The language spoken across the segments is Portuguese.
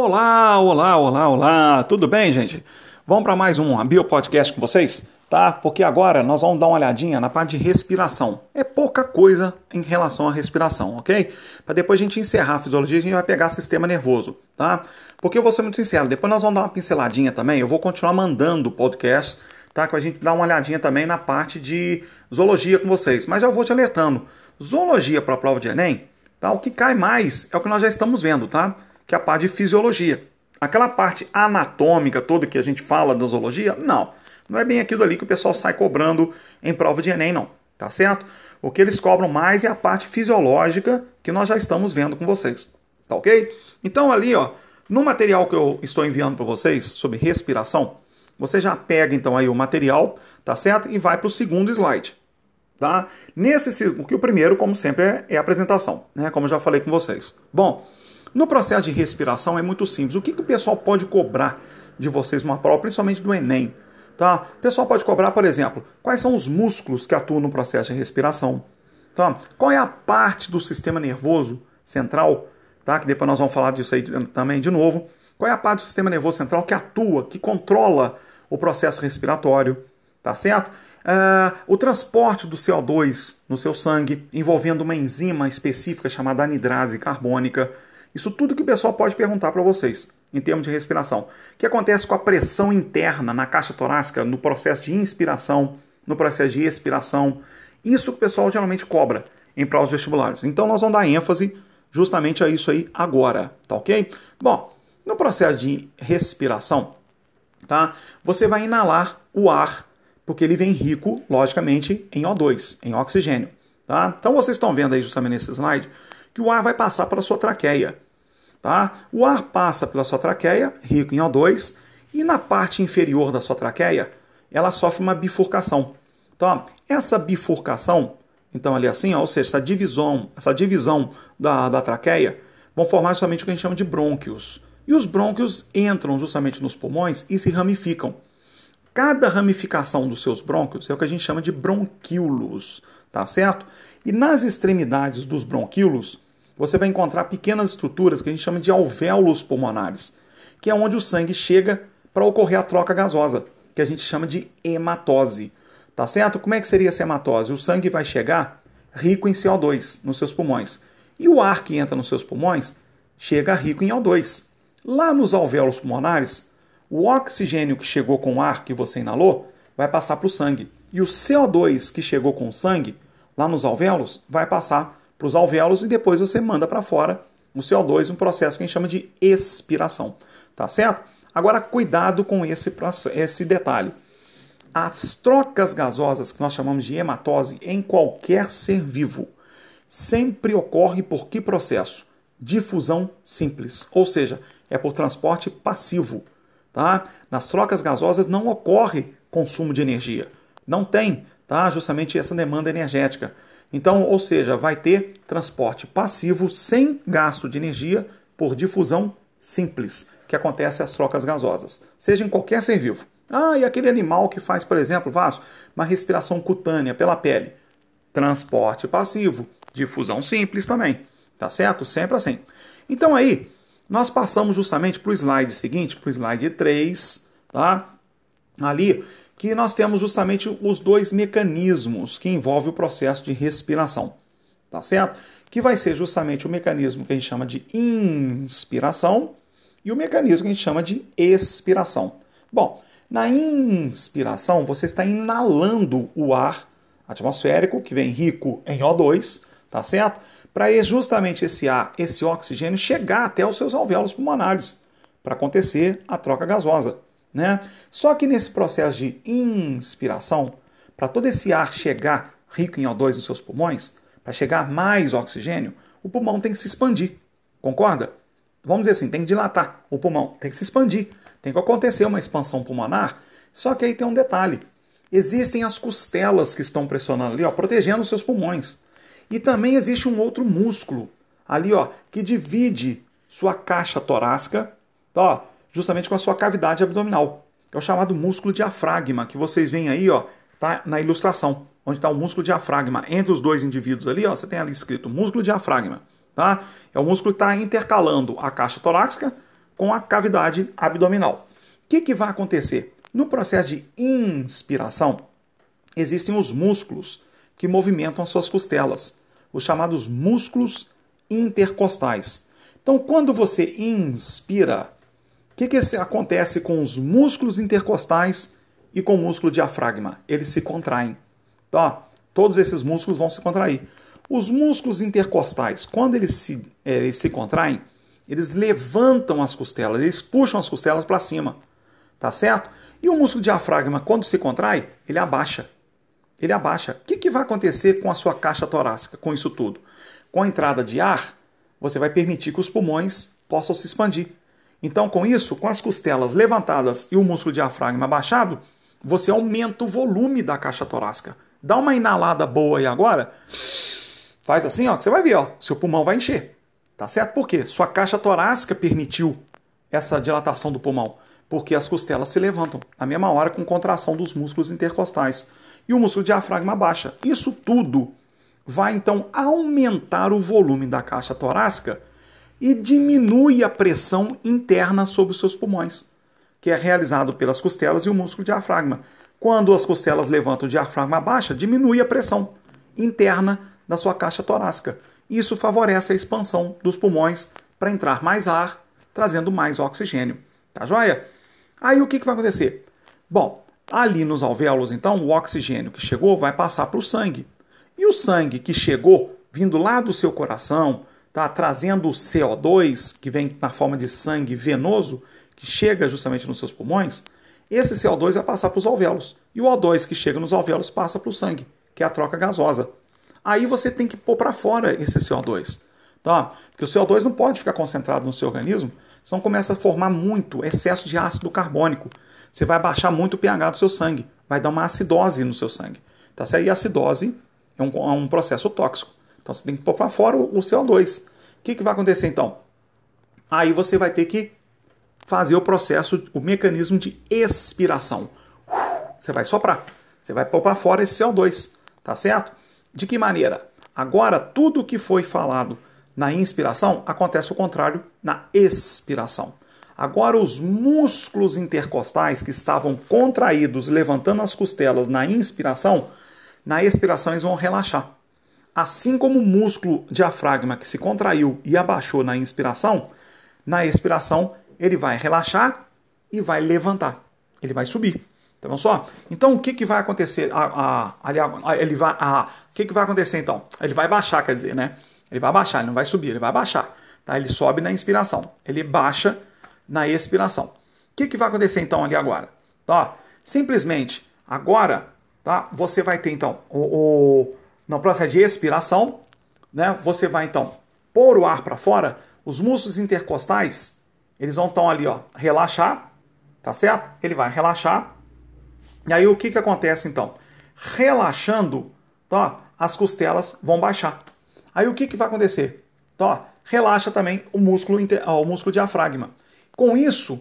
Olá, olá, olá, olá, tudo bem, gente? Vamos para mais um Bio Podcast com vocês? Tá? Porque agora nós vamos dar uma olhadinha na parte de respiração. É pouca coisa em relação à respiração, ok? Para depois a gente encerrar a fisiologia, a gente vai pegar sistema nervoso, tá? Porque eu vou ser muito sincero, depois nós vamos dar uma pinceladinha também, eu vou continuar mandando podcast, tá? Que a gente dá uma olhadinha também na parte de zoologia com vocês. Mas já vou te alertando, zoologia para a prova de Enem, tá? O que cai mais é o que nós já estamos vendo, tá? Que é a parte de fisiologia. Aquela parte anatômica toda que a gente fala da zoologia, não. Não é bem aquilo ali que o pessoal sai cobrando em prova de Enem, não. Tá certo? O que eles cobram mais é a parte fisiológica que nós já estamos vendo com vocês. Tá ok? Então ali, ó, no material que eu estou enviando para vocês sobre respiração, você já pega então aí o material, tá certo? E vai para o segundo slide. Tá? Nesse, que o primeiro, como sempre, é, é a apresentação, né? Como eu já falei com vocês. Bom, no processo de respiração é muito simples. O que, que o pessoal pode cobrar de vocês numa prova, principalmente do Enem? Tá? O pessoal pode cobrar, por exemplo, quais são os músculos que atuam no processo de respiração? Tá? Qual é a parte do sistema nervoso central? Tá? Que depois nós vamos falar disso aí também de novo. Qual é a parte do sistema nervoso central que atua, que controla o processo respiratório? Tá certo? Uh, o transporte do CO2 no seu sangue, envolvendo uma enzima específica chamada anidrase carbônica. Isso tudo que o pessoal pode perguntar para vocês em termos de respiração. O que acontece com a pressão interna na caixa torácica, no processo de inspiração, no processo de expiração. Isso que o pessoal geralmente cobra em provas vestibulares. Então nós vamos dar ênfase justamente a isso aí agora, tá ok? Bom, no processo de respiração, tá? Você vai inalar o ar, porque ele vem rico, logicamente, em O2, em oxigênio, tá? Então vocês estão vendo aí justamente nesse slide que o ar vai passar pela sua traqueia. Tá? O ar passa pela sua traqueia, rico em O2, e na parte inferior da sua traqueia, ela sofre uma bifurcação. Então, essa bifurcação, então ali assim, ó, ou seja, essa divisão, essa divisão da, da traqueia, vão formar justamente o que a gente chama de brônquios. E os brônquios entram justamente nos pulmões e se ramificam. Cada ramificação dos seus brônquios é o que a gente chama de bronquíolos, tá certo? E nas extremidades dos bronquíolos, você vai encontrar pequenas estruturas que a gente chama de alvéolos pulmonares, que é onde o sangue chega para ocorrer a troca gasosa, que a gente chama de hematose. Tá certo? Como é que seria essa hematose? O sangue vai chegar rico em CO2 nos seus pulmões. E o ar que entra nos seus pulmões chega rico em O2. Lá nos alvéolos pulmonares, o oxigênio que chegou com o ar que você inalou vai passar para o sangue. E o CO2 que chegou com o sangue, lá nos alvéolos, vai passar para os alvéolos e depois você manda para fora o CO2, um processo que a gente chama de expiração. Tá certo? Agora, cuidado com esse, esse detalhe. As trocas gasosas, que nós chamamos de hematose, em qualquer ser vivo, sempre ocorre por que processo? Difusão simples, ou seja, é por transporte passivo. Tá? Nas trocas gasosas não ocorre consumo de energia. Não tem tá? justamente essa demanda energética. Então, ou seja, vai ter transporte passivo sem gasto de energia por difusão simples, que acontece às trocas gasosas, seja em qualquer ser vivo. Ah, e aquele animal que faz, por exemplo, Vasco, uma respiração cutânea pela pele. Transporte passivo, difusão simples também. Tá certo? Sempre assim. Então aí, nós passamos justamente para o slide seguinte, para o slide 3, tá? Ali, que nós temos justamente os dois mecanismos que envolvem o processo de respiração, tá certo? Que vai ser justamente o mecanismo que a gente chama de inspiração e o mecanismo que a gente chama de expiração. Bom, na inspiração você está inalando o ar atmosférico que vem rico em O2, tá certo? Para justamente esse ar, esse oxigênio chegar até os seus alvéolos pulmonares para acontecer a troca gasosa. Né? Só que nesse processo de inspiração, para todo esse ar chegar rico em O2 nos seus pulmões, para chegar mais oxigênio, o pulmão tem que se expandir. Concorda? Vamos dizer assim, tem que dilatar o pulmão, tem que se expandir, tem que acontecer uma expansão pulmonar. Só que aí tem um detalhe: existem as costelas que estão pressionando ali, ó, protegendo os seus pulmões. E também existe um outro músculo ali, ó, que divide sua caixa torácica, tá, ó, justamente com a sua cavidade abdominal. É o chamado músculo diafragma, que vocês veem aí, ó, tá na ilustração, onde está o músculo diafragma. Entre os dois indivíduos ali, ó, você tem ali escrito músculo diafragma. Tá? É o músculo que está intercalando a caixa torácica com a cavidade abdominal. O que, que vai acontecer? No processo de inspiração, existem os músculos que movimentam as suas costelas, os chamados músculos intercostais. Então, quando você inspira, que, que acontece com os músculos intercostais e com o músculo diafragma? Eles se contraem. Tá? Todos esses músculos vão se contrair. Os músculos intercostais, quando eles se, é, eles se contraem, eles levantam as costelas, eles puxam as costelas para cima. Tá certo? E o músculo diafragma, quando se contrai, ele abaixa. Ele abaixa. O que, que vai acontecer com a sua caixa torácica com isso tudo? Com a entrada de ar, você vai permitir que os pulmões possam se expandir. Então, com isso, com as costelas levantadas e o músculo diafragma abaixado, você aumenta o volume da caixa torácica. Dá uma inalada boa aí agora. Faz assim, ó, que você vai ver, ó, seu pulmão vai encher. Tá certo? Por quê? Sua caixa torácica permitiu essa dilatação do pulmão, porque as costelas se levantam na mesma hora com contração dos músculos intercostais e o músculo diafragma baixa. Isso tudo vai então aumentar o volume da caixa torácica e diminui a pressão interna sobre os seus pulmões, que é realizado pelas costelas e o músculo diafragma. Quando as costelas levantam o diafragma baixa, diminui a pressão interna da sua caixa torácica. Isso favorece a expansão dos pulmões para entrar mais ar, trazendo mais oxigênio. Tá joia? Aí o que, que vai acontecer? Bom, ali nos alvéolos, então, o oxigênio que chegou vai passar para o sangue. E o sangue que chegou, vindo lá do seu coração, tá, trazendo CO2, que vem na forma de sangue venoso, que chega justamente nos seus pulmões, esse CO2 vai passar para os alvéolos. E o O2 que chega nos alvéolos passa para o sangue, que é a troca gasosa. Aí você tem que pôr para fora esse CO2. Tá? Porque o CO2 não pode ficar concentrado no seu organismo, senão começa a formar muito excesso de ácido carbônico. Você vai baixar muito o pH do seu sangue, vai dar uma acidose no seu sangue. Tá? E a acidose é um, é um processo tóxico. Então você tem que pôr para fora o, o CO2. O que, que vai acontecer então? Aí você vai ter que fazer o processo, o mecanismo de expiração. Você vai soprar, você vai pôr para fora esse CO2, tá certo? De que maneira? Agora, tudo que foi falado na inspiração acontece o contrário na expiração. Agora, os músculos intercostais que estavam contraídos, levantando as costelas na inspiração, na expiração eles vão relaxar. Assim como o músculo diafragma que se contraiu e abaixou na inspiração, na expiração ele vai relaxar e vai levantar. Ele vai subir. Tá só? Então o que, que vai acontecer? A, a, ele vai, o que, que vai acontecer então? Ele vai baixar, quer dizer, né? Ele vai baixar, ele não vai subir, ele vai baixar. Tá? Ele sobe na inspiração, ele baixa na expiração. O que, que vai acontecer então ali agora? Tá? Simplesmente agora tá? você vai ter então o, o, no processo de expiração, né? você vai então pôr o ar para fora, os músculos intercostais eles vão então ali, ó, relaxar, tá certo? Ele vai relaxar. E aí o que, que acontece então? Relaxando, tá, as costelas vão baixar. Aí o que, que vai acontecer? Tá, relaxa também o músculo, o músculo diafragma. Com isso,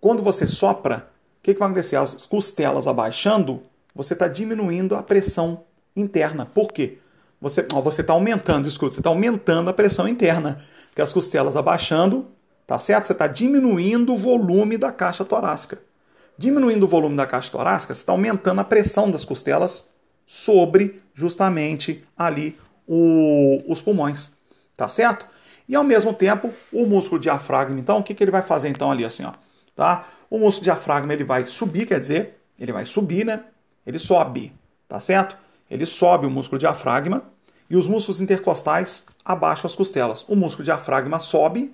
quando você sopra, o que, que vai acontecer? As costelas abaixando, você está diminuindo a pressão interna. Por quê? Você está aumentando, escuta, você está aumentando a pressão interna. Porque as costelas abaixando, Tá certo? Você está diminuindo o volume da caixa torácica. Diminuindo o volume da caixa torácica, você está aumentando a pressão das costelas sobre justamente ali o, os pulmões. Tá certo? E ao mesmo tempo, o músculo diafragma, então, o que, que ele vai fazer então ali assim, ó? Tá? O músculo diafragma ele vai subir, quer dizer, ele vai subir, né? Ele sobe, tá certo? Ele sobe o músculo diafragma e os músculos intercostais abaixam as costelas. O músculo diafragma sobe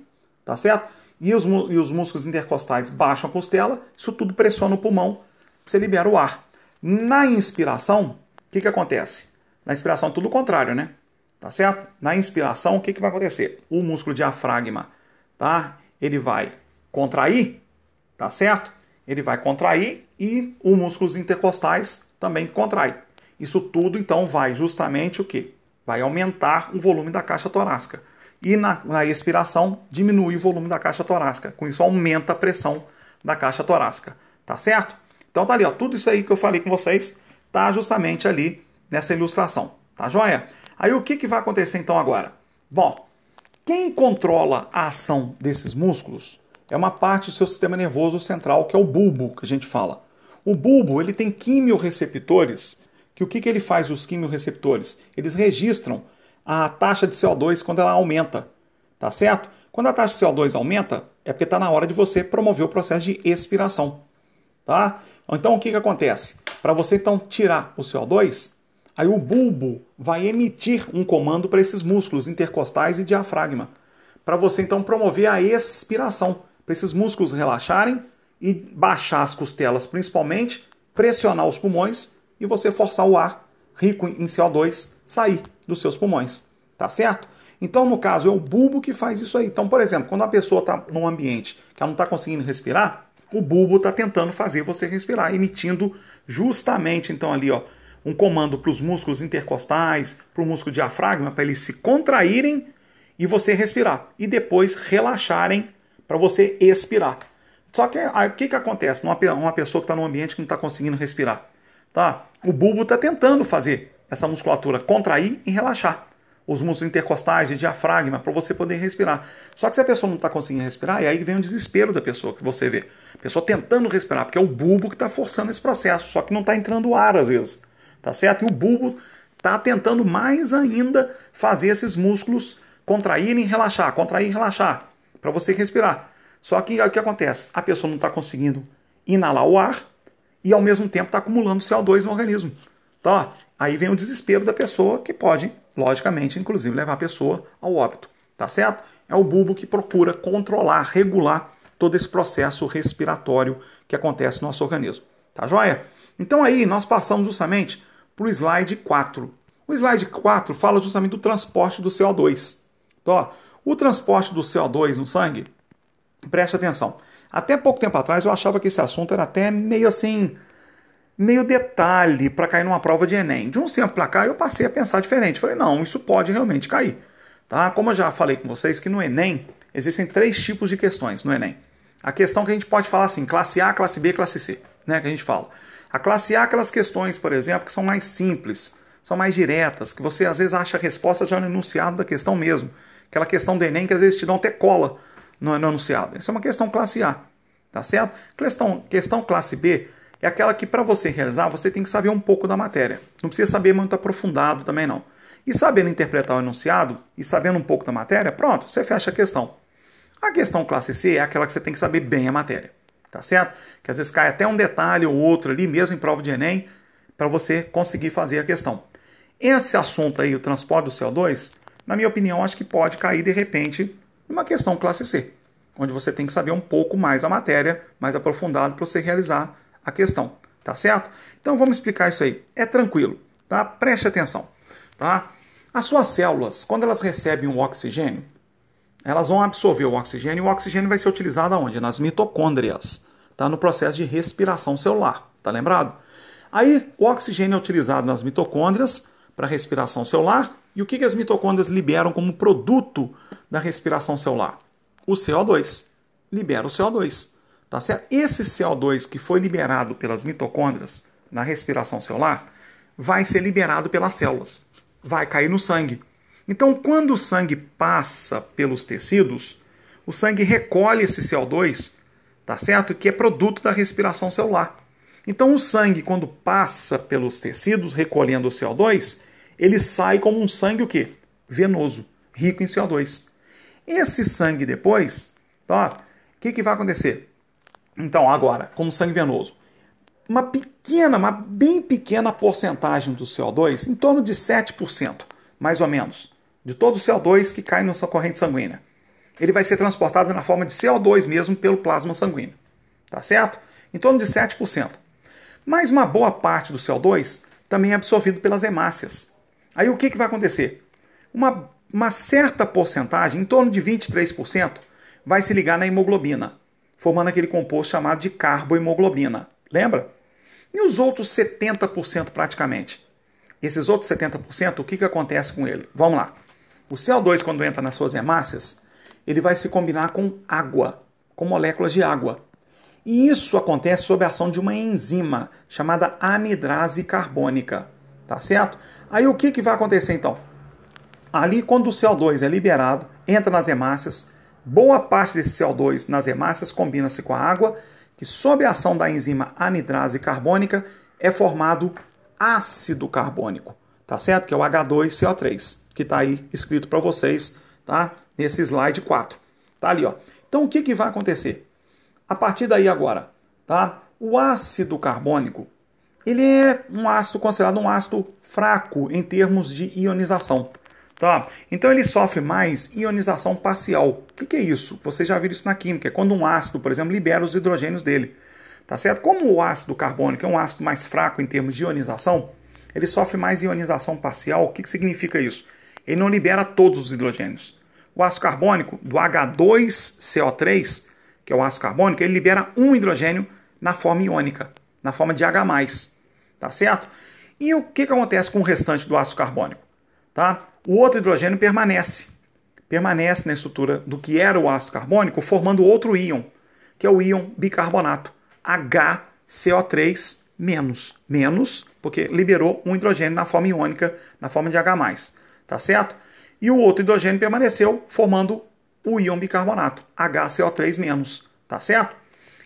tá certo? E os, e os músculos intercostais baixam a costela, isso tudo pressiona o pulmão, você libera o ar. Na inspiração, o que, que acontece? Na inspiração, tudo o contrário, né? Tá certo? Na inspiração, o que, que vai acontecer? O músculo diafragma, tá? Ele vai contrair, tá certo? Ele vai contrair e os músculos intercostais também contrai. Isso tudo, então, vai justamente o quê? Vai aumentar o volume da caixa torácica e na, na expiração diminui o volume da caixa torácica. Com isso aumenta a pressão da caixa torácica, tá certo? Então tá ali, ó, tudo isso aí que eu falei com vocês tá justamente ali nessa ilustração, tá joia? Aí o que, que vai acontecer então agora? Bom, quem controla a ação desses músculos é uma parte do seu sistema nervoso central, que é o bulbo, que a gente fala. O bulbo ele tem quimiorreceptores, que o que, que ele faz, os quimiorreceptores? Eles registram a taxa de CO2 quando ela aumenta, tá certo? Quando a taxa de CO2 aumenta, é porque está na hora de você promover o processo de expiração, tá? Então o que, que acontece? Para você então tirar o CO2, aí o bulbo vai emitir um comando para esses músculos intercostais e diafragma, para você então promover a expiração, para esses músculos relaxarem e baixar as costelas principalmente, pressionar os pulmões e você forçar o ar rico em CO2 sair dos seus pulmões, tá certo? Então, no caso, é o bulbo que faz isso aí. Então, por exemplo, quando a pessoa está num ambiente que ela não está conseguindo respirar, o bulbo está tentando fazer você respirar, emitindo justamente, então, ali, ó, um comando para os músculos intercostais, para o músculo diafragma, para eles se contraírem e você respirar. E depois relaxarem para você expirar. Só que o que, que acontece? Uma, uma pessoa que está num ambiente que não está conseguindo respirar. Tá? O bulbo está tentando fazer essa musculatura contrair e relaxar os músculos intercostais de diafragma para você poder respirar. Só que se a pessoa não está conseguindo respirar, e aí vem o desespero da pessoa que você vê. A pessoa tentando respirar, porque é o bulbo que está forçando esse processo, só que não está entrando ar às vezes. Tá certo? E o bulbo está tentando mais ainda fazer esses músculos contraírem e relaxar, contrair e relaxar, para você respirar. Só que o que acontece? A pessoa não está conseguindo inalar o ar e ao mesmo tempo está acumulando CO2 no organismo. Tá? Aí vem o desespero da pessoa que pode, logicamente, inclusive levar a pessoa ao óbito. Tá certo? É o bulbo que procura controlar, regular todo esse processo respiratório que acontece no nosso organismo. Tá joia? Então aí nós passamos justamente para o slide 4. O slide 4 fala justamente do transporte do CO2. Então, o transporte do CO2 no sangue, preste atenção. Até pouco tempo atrás eu achava que esse assunto era até meio assim, meio detalhe para cair numa prova de Enem. De um tempo para cá eu passei a pensar diferente. Falei, não, isso pode realmente cair. Tá? Como eu já falei com vocês que no Enem existem três tipos de questões no Enem. A questão que a gente pode falar assim, classe A, classe B, classe C, né, que a gente fala. A classe A, aquelas questões, por exemplo, que são mais simples, são mais diretas, que você às vezes acha a resposta já no enunciado da questão mesmo. Aquela questão do Enem que às vezes te dão até cola no, no anunciado. Essa é uma questão classe A, tá certo? Questão, questão classe B é aquela que para você realizar você tem que saber um pouco da matéria. Não precisa saber muito aprofundado também não. E sabendo interpretar o enunciado e sabendo um pouco da matéria, pronto, você fecha a questão. A questão classe C é aquela que você tem que saber bem a matéria, tá certo? Que às vezes cai até um detalhe ou outro ali, mesmo em prova de Enem, para você conseguir fazer a questão. Esse assunto aí, o transporte do CO2, na minha opinião, acho que pode cair de repente numa questão classe C, onde você tem que saber um pouco mais a matéria, mais aprofundado para você realizar a questão, tá certo? Então vamos explicar isso aí. É tranquilo, tá? Preste atenção, tá? As suas células, quando elas recebem o um oxigênio, elas vão absorver o oxigênio e o oxigênio vai ser utilizado aonde? Nas mitocôndrias, tá? No processo de respiração celular, tá lembrado? Aí o oxigênio é utilizado nas mitocôndrias para respiração celular. E o que, que as mitocôndrias liberam como produto da respiração celular? O CO2. Libera o CO2. Tá certo? Esse CO2 que foi liberado pelas mitocôndrias na respiração celular vai ser liberado pelas células. Vai cair no sangue. Então, quando o sangue passa pelos tecidos, o sangue recolhe esse CO2, tá certo? Que é produto da respiração celular. Então, o sangue, quando passa pelos tecidos recolhendo o CO2, ele sai como um sangue o quê? Venoso, rico em CO2. Esse sangue depois, tá? O que, que vai acontecer? Então, agora, como sangue venoso, uma pequena, uma bem pequena porcentagem do CO2, em torno de 7%, mais ou menos, de todo o CO2 que cai na sua corrente sanguínea. Ele vai ser transportado na forma de CO2 mesmo pelo plasma sanguíneo. Tá certo? Em torno de 7%. Mas uma boa parte do CO2 também é absorvido pelas hemácias. Aí o que, que vai acontecer? Uma, uma certa porcentagem, em torno de 23%, vai se ligar na hemoglobina, formando aquele composto chamado de carbohemoglobina. Lembra? E os outros 70% praticamente? Esses outros 70%, o que, que acontece com ele? Vamos lá. O CO2, quando entra nas suas hemácias, ele vai se combinar com água, com moléculas de água. E isso acontece sob a ação de uma enzima chamada anidrase carbônica. Tá certo? Aí o que, que vai acontecer então? Ali, quando o CO2 é liberado, entra nas hemácias, boa parte desse CO2 nas hemácias combina-se com a água, que sob a ação da enzima anidrase carbônica é formado ácido carbônico, tá certo? Que é o H2CO3, que está aí escrito para vocês, tá? Nesse slide 4. Tá ali, ó. Então o que, que vai acontecer? A partir daí agora, tá? O ácido carbônico, ele é um ácido considerado um ácido fraco em termos de ionização. Tá? Então ele sofre mais ionização parcial. O que, que é isso? Vocês já viram isso na química. É quando um ácido, por exemplo, libera os hidrogênios dele. Tá certo? Como o ácido carbônico é um ácido mais fraco em termos de ionização, ele sofre mais ionização parcial. O que, que significa isso? Ele não libera todos os hidrogênios. O ácido carbônico, do H2CO3, que é o ácido carbônico, ele libera um hidrogênio na forma iônica, na forma de H+. Tá certo? E o que, que acontece com o restante do ácido carbônico? Tá? O outro hidrogênio permanece. Permanece na estrutura do que era o ácido carbônico, formando outro íon, que é o íon bicarbonato, HCO3 menos. Porque liberou um hidrogênio na forma iônica, na forma de H+. Tá certo? E o outro hidrogênio permaneceu, formando o íon bicarbonato, HCO3 menos. Tá certo? O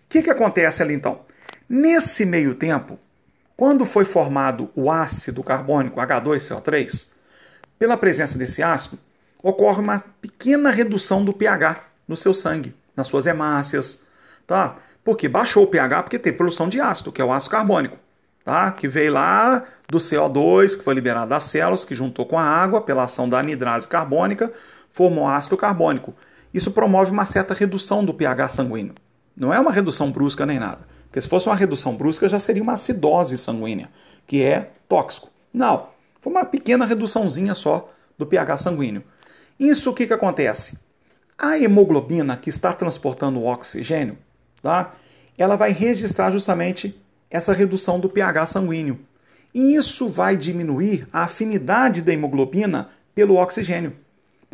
que, que acontece ali então? Nesse meio tempo, quando foi formado o ácido carbônico H2CO3, pela presença desse ácido, ocorre uma pequena redução do pH no seu sangue, nas suas hemácias, tá? Porque baixou o pH porque tem produção de ácido, que é o ácido carbônico, tá? Que veio lá do CO2, que foi liberado das células, que juntou com a água pela ação da anidrase carbônica, formou ácido carbônico. Isso promove uma certa redução do pH sanguíneo. Não é uma redução brusca nem nada. Porque se fosse uma redução brusca, já seria uma acidose sanguínea, que é tóxico. Não. Foi uma pequena reduçãozinha só do pH sanguíneo. Isso o que, que acontece? A hemoglobina que está transportando o oxigênio, tá? ela vai registrar justamente essa redução do pH sanguíneo. E isso vai diminuir a afinidade da hemoglobina pelo oxigênio.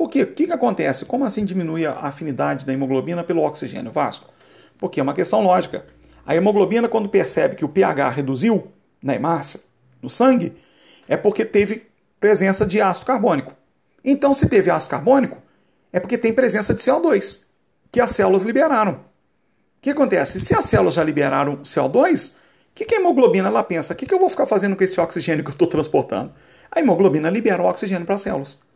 Por quê? O que, que acontece? Como assim diminui a afinidade da hemoglobina pelo oxigênio, Vasco? Porque é uma questão lógica. A hemoglobina, quando percebe que o pH reduziu na hemácia, no sangue, é porque teve presença de ácido carbônico. Então, se teve ácido carbônico, é porque tem presença de CO2, que as células liberaram. O que acontece? Se as células já liberaram CO2, o que, que a hemoglobina ela pensa? O que, que eu vou ficar fazendo com esse oxigênio que eu estou transportando? A hemoglobina libera o oxigênio para as células.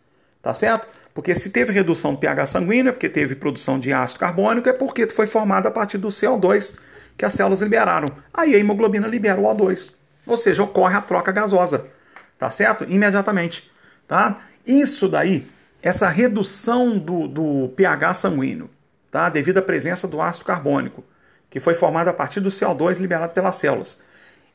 Tá certo? Porque se teve redução do pH sanguíneo, é porque teve produção de ácido carbônico, é porque foi formada a partir do CO2 que as células liberaram. Aí a hemoglobina libera o O2. Ou seja, ocorre a troca gasosa tá certo? Imediatamente, tá? Isso daí, essa redução do, do pH sanguíneo, tá? Devido à presença do ácido carbônico, que foi formado a partir do CO2 liberado pelas células,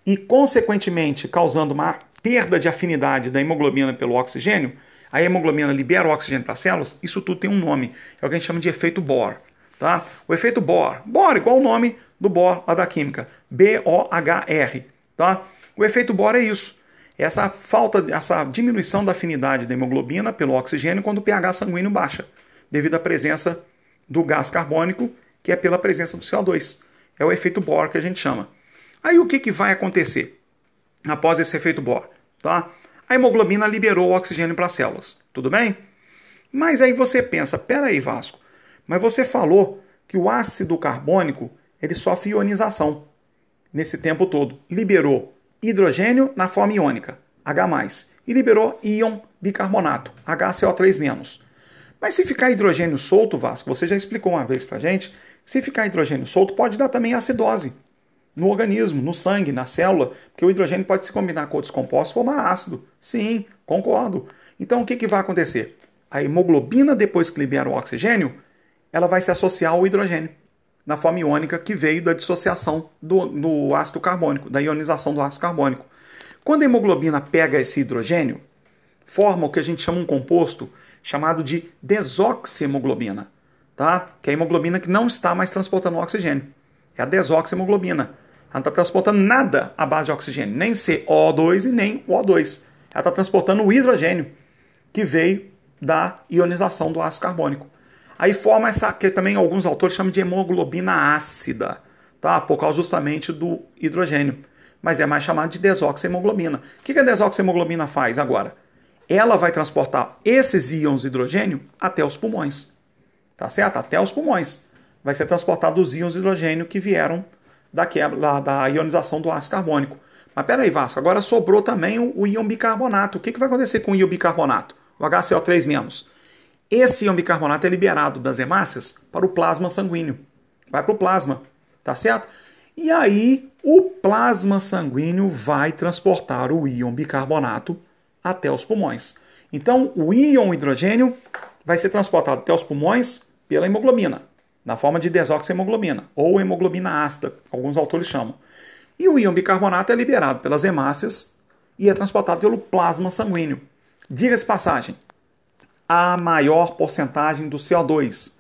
e consequentemente causando uma perda de afinidade da hemoglobina pelo oxigênio, a hemoglobina libera o oxigênio para as células, isso tudo tem um nome, é o que a gente chama de efeito Bohr. Tá? O efeito Bohr, Bohr igual o nome do Bohr lá da química, B-O-H-R. Tá? O efeito Bohr é isso essa falta, essa diminuição da afinidade da hemoglobina pelo oxigênio quando o pH sanguíneo baixa, devido à presença do gás carbônico, que é pela presença do CO2. É o efeito Bohr que a gente chama. Aí o que, que vai acontecer após esse efeito Bohr? Tá? A hemoglobina liberou o oxigênio para as células, tudo bem? Mas aí você pensa, peraí Vasco, mas você falou que o ácido carbônico ele sofre ionização nesse tempo todo. Liberou hidrogênio na forma iônica, H+, e liberou íon bicarbonato, HCO3-. Mas se ficar hidrogênio solto, Vasco, você já explicou uma vez pra gente, se ficar hidrogênio solto pode dar também acidose no organismo, no sangue, na célula, porque o hidrogênio pode se combinar com outros compostos e formar ácido. Sim, concordo. Então o que, que vai acontecer? A hemoglobina, depois que libera o oxigênio, ela vai se associar ao hidrogênio na forma iônica que veio da dissociação do, do ácido carbônico, da ionização do ácido carbônico. Quando a hemoglobina pega esse hidrogênio, forma o que a gente chama um composto chamado de desoxihemoglobina, tá? que é a hemoglobina que não está mais transportando oxigênio. É a desoxihemoglobina. Ela não está transportando nada à base de oxigênio, nem CO2 e nem O2. Ela está transportando o hidrogênio que veio da ionização do ácido carbônico. Aí forma essa que também alguns autores chamam de hemoglobina ácida, tá? Por causa justamente do hidrogênio. Mas é mais chamado de desoxihemoglobina. O que a desoxihemoglobina faz agora? Ela vai transportar esses íons de hidrogênio até os pulmões. tá certo? Até os pulmões. Vai ser transportado os íons de hidrogênio que vieram da, quebra, da ionização do ácido carbônico. Mas peraí, Vasco, agora sobrou também o, o íon bicarbonato. O que, que vai acontecer com o íon bicarbonato? O HCO3-. Esse íon bicarbonato é liberado das hemácias para o plasma sanguíneo. Vai para o plasma, tá certo? E aí o plasma sanguíneo vai transportar o íon bicarbonato até os pulmões. Então o íon hidrogênio vai ser transportado até os pulmões pela hemoglobina, na forma de desoxiemoglobina, ou hemoglobina ácida, alguns autores chamam. E o íon bicarbonato é liberado pelas hemácias e é transportado pelo plasma sanguíneo. Diga-se passagem, a maior porcentagem do CO2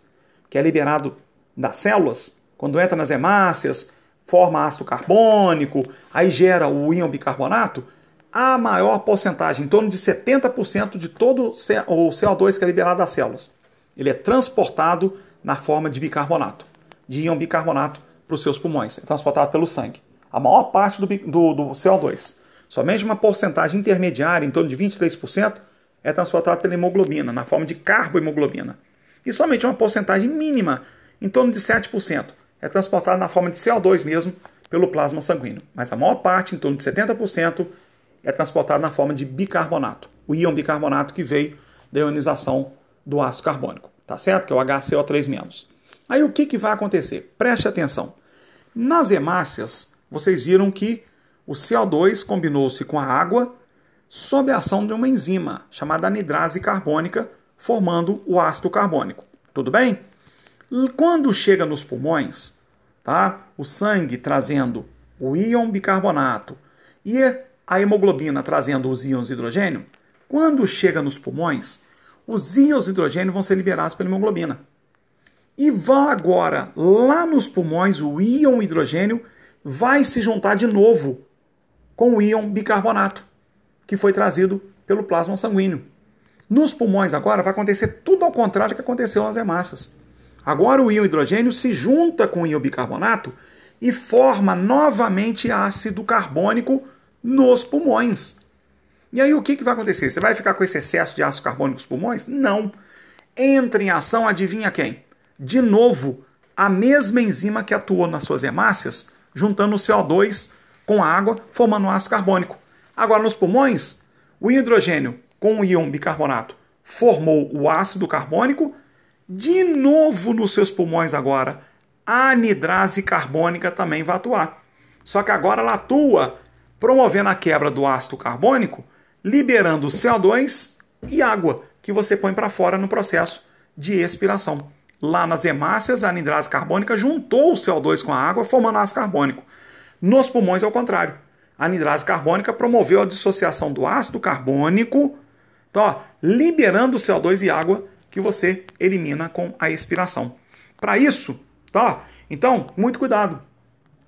que é liberado das células, quando entra nas hemácias, forma ácido carbônico, aí gera o íon bicarbonato, a maior porcentagem, em torno de 70% de todo o CO2 que é liberado das células, ele é transportado na forma de bicarbonato, de íon bicarbonato para os seus pulmões, é transportado pelo sangue. A maior parte do, do, do CO2. Somente uma porcentagem intermediária, em torno de 23%, é transportada pela hemoglobina, na forma de carbohemoglobina. E somente uma porcentagem mínima, em torno de 7%, é transportada na forma de CO2 mesmo, pelo plasma sanguíneo. Mas a maior parte, em torno de 70%, é transportada na forma de bicarbonato, o íon bicarbonato que veio da ionização do ácido carbônico, tá certo? Que é o HCO3-. Aí o que, que vai acontecer? Preste atenção. Nas hemácias, vocês viram que o CO2 combinou-se com a água sob a ação de uma enzima chamada anidrase carbônica, formando o ácido carbônico. Tudo bem? Quando chega nos pulmões, tá? o sangue trazendo o íon bicarbonato e a hemoglobina trazendo os íons hidrogênio, quando chega nos pulmões, os íons de hidrogênio vão ser liberados pela hemoglobina. E vá agora lá nos pulmões, o íon hidrogênio vai se juntar de novo com o íon bicarbonato, que foi trazido pelo plasma sanguíneo. Nos pulmões agora vai acontecer tudo ao contrário do que aconteceu nas hemácias. Agora o íon hidrogênio se junta com o íon bicarbonato e forma novamente ácido carbônico nos pulmões. E aí o que, que vai acontecer? Você vai ficar com esse excesso de ácido carbônico nos pulmões? Não. Entra em ação, adivinha quem? De novo, a mesma enzima que atuou nas suas hemácias juntando o CO2 com a água, formando ácido carbônico. Agora, nos pulmões, o hidrogênio com o íon bicarbonato formou o ácido carbônico. De novo nos seus pulmões agora, a anidrase carbônica também vai atuar. Só que agora ela atua promovendo a quebra do ácido carbônico, liberando CO2 e água, que você põe para fora no processo de expiração. Lá nas hemácias, a anidrase carbônica juntou o CO2 com a água, formando ácido carbônico. Nos pulmões é o contrário. A anidrase carbônica promoveu a dissociação do ácido carbônico, então, ó, liberando o CO2 e água que você elimina com a expiração. Para isso, tá? Então, muito cuidado,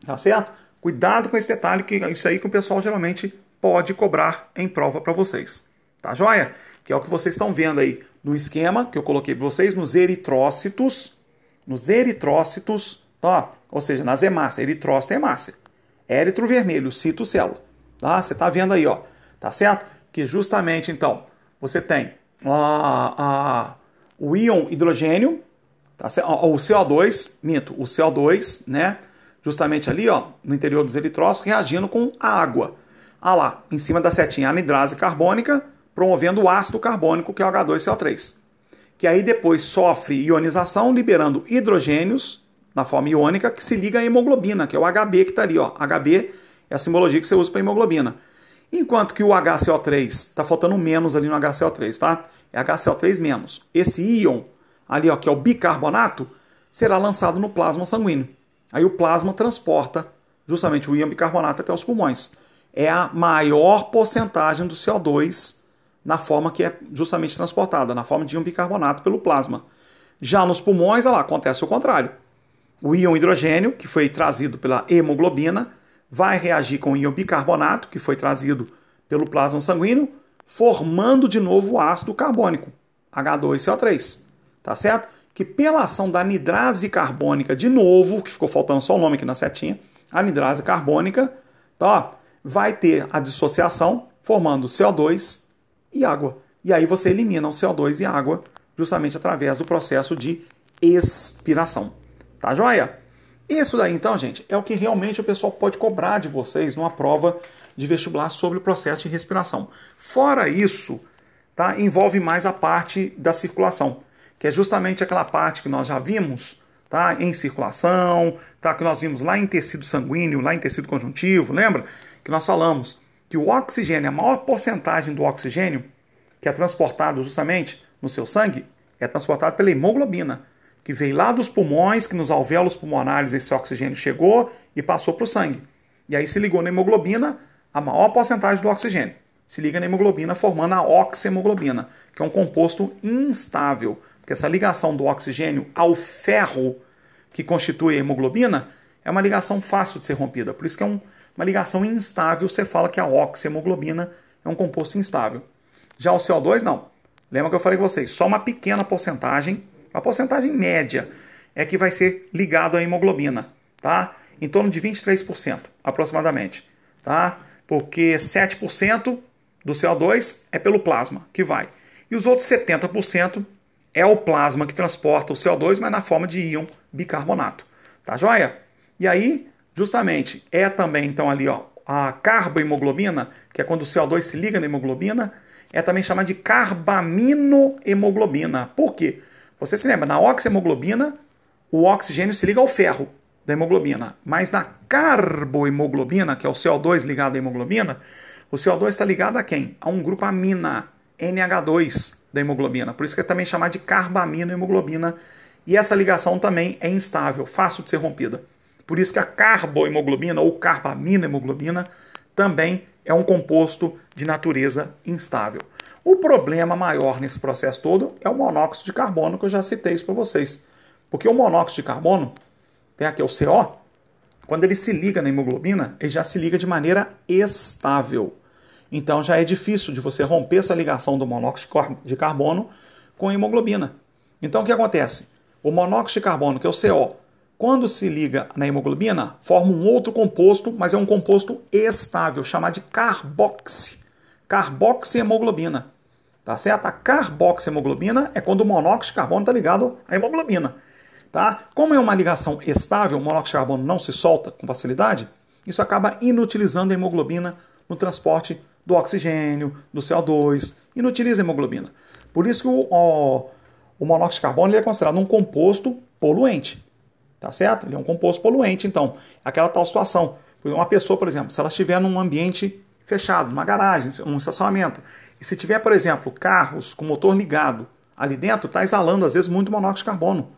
tá certo? Cuidado com esse detalhe, que é isso aí que o pessoal geralmente pode cobrar em prova para vocês. Tá joia? Que é o que vocês estão vendo aí no esquema que eu coloquei para vocês, nos eritrócitos, nos eritrócitos, tá? ou seja, nas hemácias, eritrócito é hemácia. Éritro vermelho, citocélula. Tá? Você está vendo aí, ó, tá certo? Que justamente, então, você tem a, a, o íon hidrogênio, tá o CO2, minto, o CO2, né? Justamente ali, ó, no interior dos eritrócitos, reagindo com a água. Ah lá, em cima da setinha, anidrase carbônica, promovendo o ácido carbônico, que é o H2CO3, que aí depois sofre ionização, liberando hidrogênios na forma iônica, que se liga à hemoglobina, que é o HB que está ali. Ó. HB é a simbologia que você usa para hemoglobina. Enquanto que o HCO3 está faltando menos ali no HCO3, tá? É HCO3 menos. Esse íon ali, ó, que é o bicarbonato, será lançado no plasma sanguíneo. Aí o plasma transporta justamente o íon bicarbonato até os pulmões. É a maior porcentagem do CO2 na forma que é justamente transportada, na forma de um bicarbonato pelo plasma. Já nos pulmões, lá, acontece o contrário. O íon hidrogênio, que foi trazido pela hemoglobina, vai reagir com o íon bicarbonato, que foi trazido pelo plasma sanguíneo, formando de novo o ácido carbônico, H2CO3. Tá certo? Que pela ação da anidrase carbônica, de novo, que ficou faltando só o nome aqui na setinha, anidrase carbônica, tá? Vai ter a dissociação formando CO2 e água. E aí você elimina o CO2 e água justamente através do processo de expiração. Tá joia? Isso daí, então, gente, é o que realmente o pessoal pode cobrar de vocês numa prova de vestibular sobre o processo de respiração. Fora isso, tá, envolve mais a parte da circulação, que é justamente aquela parte que nós já vimos tá, em circulação, tá, que nós vimos lá em tecido sanguíneo, lá em tecido conjuntivo, lembra? Que nós falamos que o oxigênio, a maior porcentagem do oxigênio que é transportado justamente no seu sangue, é transportado pela hemoglobina, que veio lá dos pulmões, que nos alvéolos pulmonares esse oxigênio chegou e passou para o sangue. E aí se ligou na hemoglobina, a maior porcentagem do oxigênio. Se liga na hemoglobina formando a oxihemoglobina, que é um composto instável, porque essa ligação do oxigênio ao ferro que constitui a hemoglobina é uma ligação fácil de ser rompida. Por isso que é um, uma ligação instável, você fala que a oxihemoglobina é um composto instável. Já o CO2 não. Lembra que eu falei com vocês, só uma pequena porcentagem, uma porcentagem média, é que vai ser ligado à hemoglobina, tá? Em torno de 23% aproximadamente, tá? Porque 7% do CO2 é pelo plasma que vai. E os outros 70% é o plasma que transporta o CO2, mas na forma de íon bicarbonato. Tá joia? E aí, justamente, é também então ali, ó, a carbohemoglobina, que é quando o CO2 se liga na hemoglobina, é também chamada de carbaminohemoglobina. Por quê? Você se lembra, na oxihemoglobina, o oxigênio se liga ao ferro da hemoglobina, mas na carbohemoglobina, que é o CO2 ligado à hemoglobina, o CO2 está ligado a quem? A um grupo amina, NH2 da hemoglobina. Por isso que é também chamado de carbaminohemoglobina. E essa ligação também é instável, fácil de ser rompida. Por isso que a carbohemoglobina ou carbaminohemoglobina também é um composto de natureza instável. O problema maior nesse processo todo é o monóxido de carbono, que eu já citei isso para vocês. Porque o monóxido de carbono, tem aqui o CO, quando ele se liga na hemoglobina, ele já se liga de maneira estável. Então já é difícil de você romper essa ligação do monóxido de carbono com a hemoglobina. Então o que acontece? O monóxido de carbono, que é o CO, quando se liga na hemoglobina, forma um outro composto, mas é um composto estável, chamado de carboxi. Carboxiemoglobina. Tá certo? A carboxiemoglobina é quando o monóxido de carbono está ligado à hemoglobina. Tá? Como é uma ligação estável, o monóxido de carbono não se solta com facilidade, isso acaba inutilizando a hemoglobina no transporte do oxigênio, do CO2, inutiliza a hemoglobina. Por isso que o, o, o monóxido de carbono é considerado um composto poluente. Tá certo? Ele é um composto poluente, então. Aquela tal situação. Uma pessoa, por exemplo, se ela estiver num ambiente fechado, numa garagem, um estacionamento, e se tiver, por exemplo, carros com motor ligado ali dentro, está exalando às vezes muito monóxido de carbono.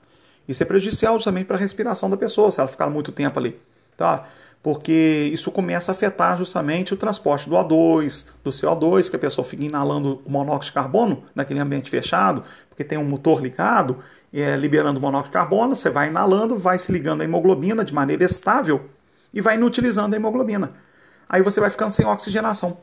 Isso é prejudicial justamente para a respiração da pessoa, se ela ficar muito tempo ali. Tá? Porque isso começa a afetar justamente o transporte do O2, do CO2, que a pessoa fica inalando o monóxido de carbono naquele ambiente fechado, porque tem um motor ligado, é, liberando monóxido de carbono, você vai inalando, vai se ligando à hemoglobina de maneira estável e vai inutilizando a hemoglobina. Aí você vai ficando sem oxigenação.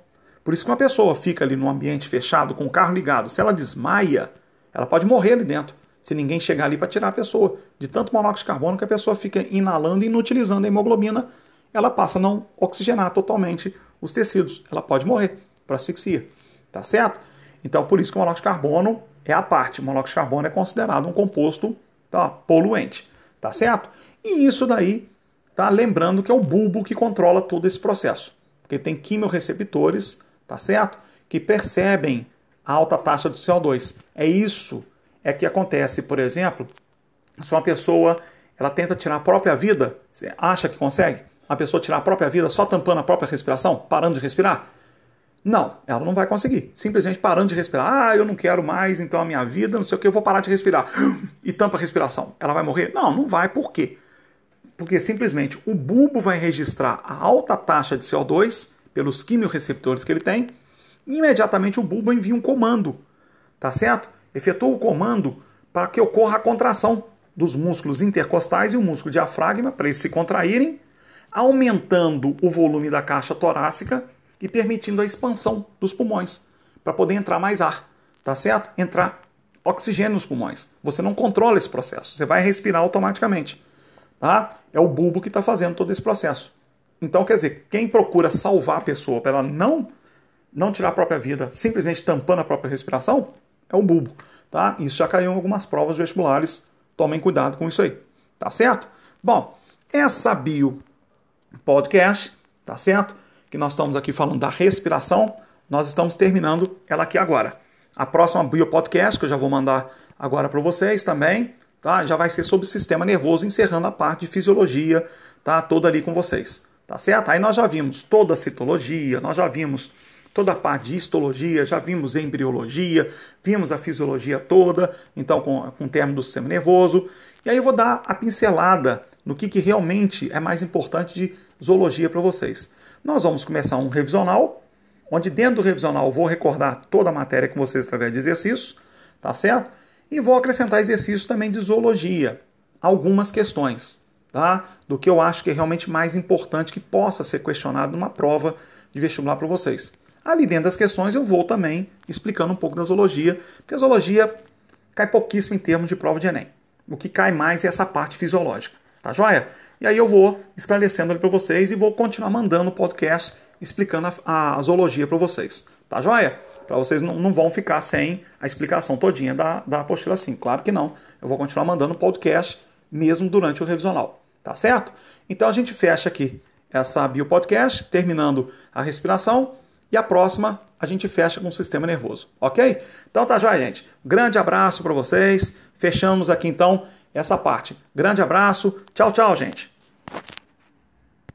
Por isso que uma pessoa fica ali num ambiente fechado, com o carro ligado, se ela desmaia, ela pode morrer ali dentro, se ninguém chegar ali para tirar a pessoa. De tanto monóxido de carbono que a pessoa fica inalando e inutilizando a hemoglobina, ela passa a não oxigenar totalmente os tecidos. Ela pode morrer por asfixia. Tá certo? Então, por isso que o monóxido de carbono é a parte. O monóxido de carbono é considerado um composto tá, poluente, tá certo? E isso daí, tá lembrando que é o bulbo que controla todo esse processo, porque tem quimiorreceptores, tá certo? Que percebem a alta taxa de CO2. É isso é que acontece, por exemplo, se uma pessoa ela tenta tirar a própria vida, você acha que consegue? A pessoa tirar a própria vida só tampando a própria respiração, parando de respirar? Não, ela não vai conseguir. Simplesmente parando de respirar. Ah, eu não quero mais, então a minha vida, não sei o que, eu vou parar de respirar. E tampa a respiração. Ela vai morrer? Não, não vai. Por quê? Porque simplesmente o bulbo vai registrar a alta taxa de CO2 pelos quimiorreceptores que ele tem. E imediatamente o bulbo envia um comando. Tá certo? Efetua o comando para que ocorra a contração dos músculos intercostais e o músculo diafragma para eles se contraírem, aumentando o volume da caixa torácica e permitindo a expansão dos pulmões, para poder entrar mais ar, tá certo? Entrar oxigênio nos pulmões. Você não controla esse processo, você vai respirar automaticamente, tá? É o bulbo que está fazendo todo esse processo. Então, quer dizer, quem procura salvar a pessoa para ela não não tirar a própria vida, simplesmente tampando a própria respiração, é o bulbo, tá? Isso já caiu em algumas provas vestibulares tomem cuidado com isso aí, tá certo? Bom, essa bio podcast, tá certo? Que nós estamos aqui falando da respiração, nós estamos terminando ela aqui agora. A próxima bio podcast que eu já vou mandar agora para vocês também, tá? Já vai ser sobre sistema nervoso, encerrando a parte de fisiologia, tá? Toda ali com vocês, tá certo? Aí nós já vimos toda a citologia, nós já vimos toda a parte de histologia, já vimos embriologia, vimos a fisiologia toda, então com, com o termo do sistema nervoso. E aí eu vou dar a pincelada no que, que realmente é mais importante de zoologia para vocês. Nós vamos começar um revisional, onde dentro do revisional vou recordar toda a matéria com vocês através de exercícios, tá certo? E vou acrescentar exercícios também de zoologia, algumas questões, tá? Do que eu acho que é realmente mais importante que possa ser questionado numa prova de vestibular para vocês. Ali dentro das questões eu vou também explicando um pouco da zoologia, porque a zoologia cai pouquíssimo em termos de prova de Enem. O que cai mais é essa parte fisiológica, tá joia? E aí eu vou esclarecendo ali para vocês e vou continuar mandando o podcast explicando a, a zoologia para vocês, tá joia? Para vocês não, não vão ficar sem a explicação todinha da, da apostila assim. Claro que não. Eu vou continuar mandando podcast mesmo durante o revisional, tá certo? Então a gente fecha aqui essa bio podcast, terminando a respiração e a próxima a gente fecha com o sistema nervoso, ok? Então tá já, gente. Grande abraço para vocês. Fechamos aqui então essa parte. Grande abraço. Tchau, tchau, gente.